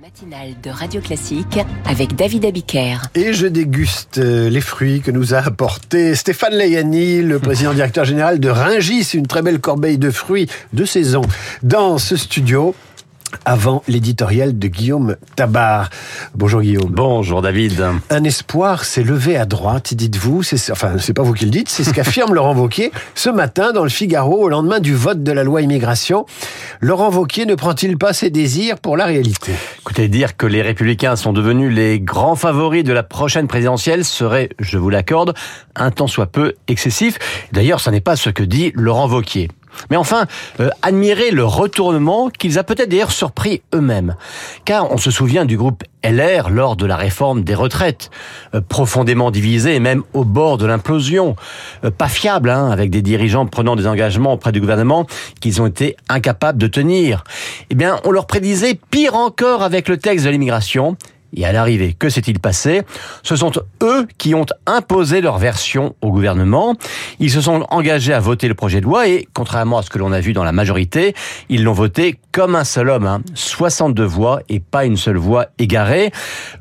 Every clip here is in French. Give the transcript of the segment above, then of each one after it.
matinale de Radio Classique avec David Abiker. Et je déguste euh, les fruits que nous a apporté Stéphane Layani, le président directeur général de Ringis, une très belle corbeille de fruits de saison dans ce studio avant l'éditorial de Guillaume Tabar. Bonjour Guillaume. Bonjour David. Un espoir s'est levé à droite, dites-vous. Enfin, c'est pas vous qui le dites, c'est ce qu'affirme Laurent Vauquier ce matin dans le Figaro au lendemain du vote de la loi immigration. Laurent Vauquier ne prend-il pas ses désirs pour la réalité? Écoutez, dire que les républicains sont devenus les grands favoris de la prochaine présidentielle serait, je vous l'accorde, un tant soit peu excessif. D'ailleurs, ce n'est pas ce que dit Laurent Vauquier. Mais enfin, euh, admirer le retournement qu'ils a peut-être d'ailleurs surpris eux-mêmes. Car on se souvient du groupe LR lors de la réforme des retraites, euh, profondément divisé et même au bord de l'implosion. Euh, pas fiable, hein, avec des dirigeants prenant des engagements auprès du gouvernement qu'ils ont été incapables de tenir. Eh bien, on leur prédisait pire encore avec le texte de l'immigration et à l'arrivée, que s'est-il passé? Ce sont eux qui ont imposé leur version au gouvernement. Ils se sont engagés à voter le projet de loi et, contrairement à ce que l'on a vu dans la majorité, ils l'ont voté comme un seul homme. Hein. 62 voix et pas une seule voix égarée.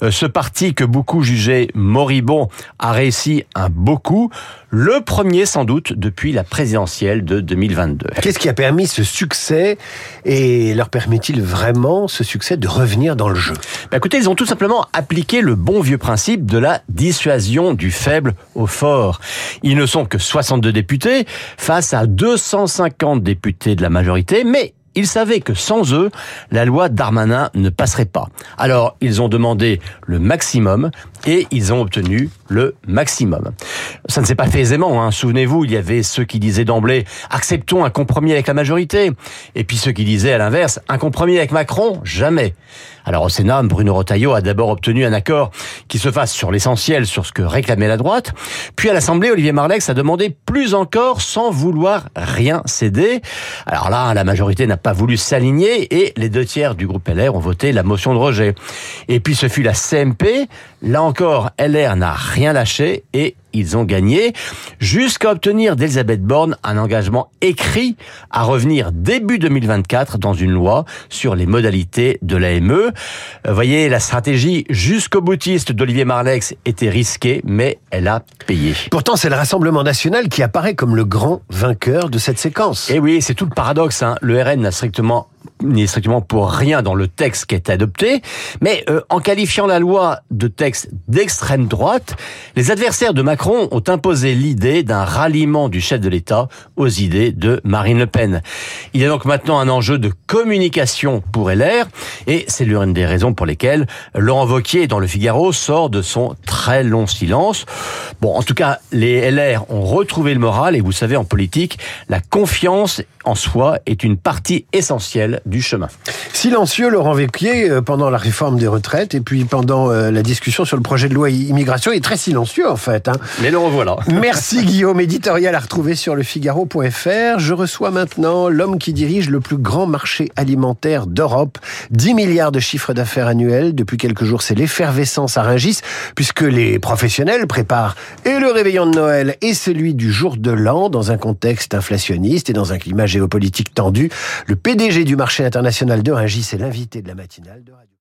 Euh, ce parti que beaucoup jugeaient moribond a réussi un beau coup. Le premier sans doute depuis la présidentielle de 2022. Qu'est-ce qui a permis ce succès et leur permet-il vraiment ce succès de revenir dans le jeu? Bah Écoutez, ils ont tout simplement appliqué le bon vieux principe de la dissuasion du faible au fort. Ils ne sont que 62 députés face à 250 députés de la majorité, mais ils savaient que sans eux, la loi Darmanin ne passerait pas. Alors, ils ont demandé le maximum et ils ont obtenu le maximum. Ça ne s'est pas fait aisément. Hein. Souvenez-vous, il y avait ceux qui disaient d'emblée acceptons un compromis avec la majorité, et puis ceux qui disaient à l'inverse un compromis avec Macron, jamais. Alors au Sénat, Bruno Rotaillot a d'abord obtenu un accord qui se fasse sur l'essentiel, sur ce que réclamait la droite. Puis à l'Assemblée, Olivier Marlex a demandé plus encore sans vouloir rien céder. Alors là, la majorité n'a pas voulu s'aligner et les deux tiers du groupe LR ont voté la motion de rejet. Et puis ce fut la CMP. Là encore, LR n'a rien lâché et ils ont gagné jusqu'à obtenir d'Elisabeth Borne un engagement écrit à revenir début 2024 dans une loi sur les modalités de l'AME. Vous euh, voyez, la stratégie jusqu'au boutiste d'Olivier Marlex était risquée, mais elle a payé. Pourtant, c'est le Rassemblement national qui apparaît comme le grand vainqueur de cette séquence. Et eh oui, c'est tout le paradoxe. Hein. Le RN n'a strictement n'est strictement pour rien dans le texte qui est adopté, mais euh, en qualifiant la loi de texte d'extrême droite, les adversaires de Macron ont imposé l'idée d'un ralliement du chef de l'État aux idées de Marine Le Pen. Il y a donc maintenant un enjeu de communication pour LR, et c'est l'une des raisons pour lesquelles Laurent Wauquiez dans Le Figaro sort de son très long silence. Bon, en tout cas, les LR ont retrouvé le moral, et vous savez, en politique, la confiance en soi est une partie essentielle du chemin. Silencieux, Laurent Véquier, euh, pendant la réforme des retraites et puis pendant euh, la discussion sur le projet de loi immigration, il est très silencieux en fait. Hein. Mais le revoilà. Merci Guillaume, éditorial à retrouver sur lefigaro.fr. Je reçois maintenant l'homme qui dirige le plus grand marché alimentaire d'Europe. 10 milliards de chiffre d'affaires annuel. Depuis quelques jours, c'est l'effervescence à Rungis, puisque les professionnels préparent et le réveillon de Noël et celui du jour de l'an dans un contexte inflationniste et dans un climat géopolitique tendu. Le PDG du marché international de Rungis est l'invité de la matinale de Radio.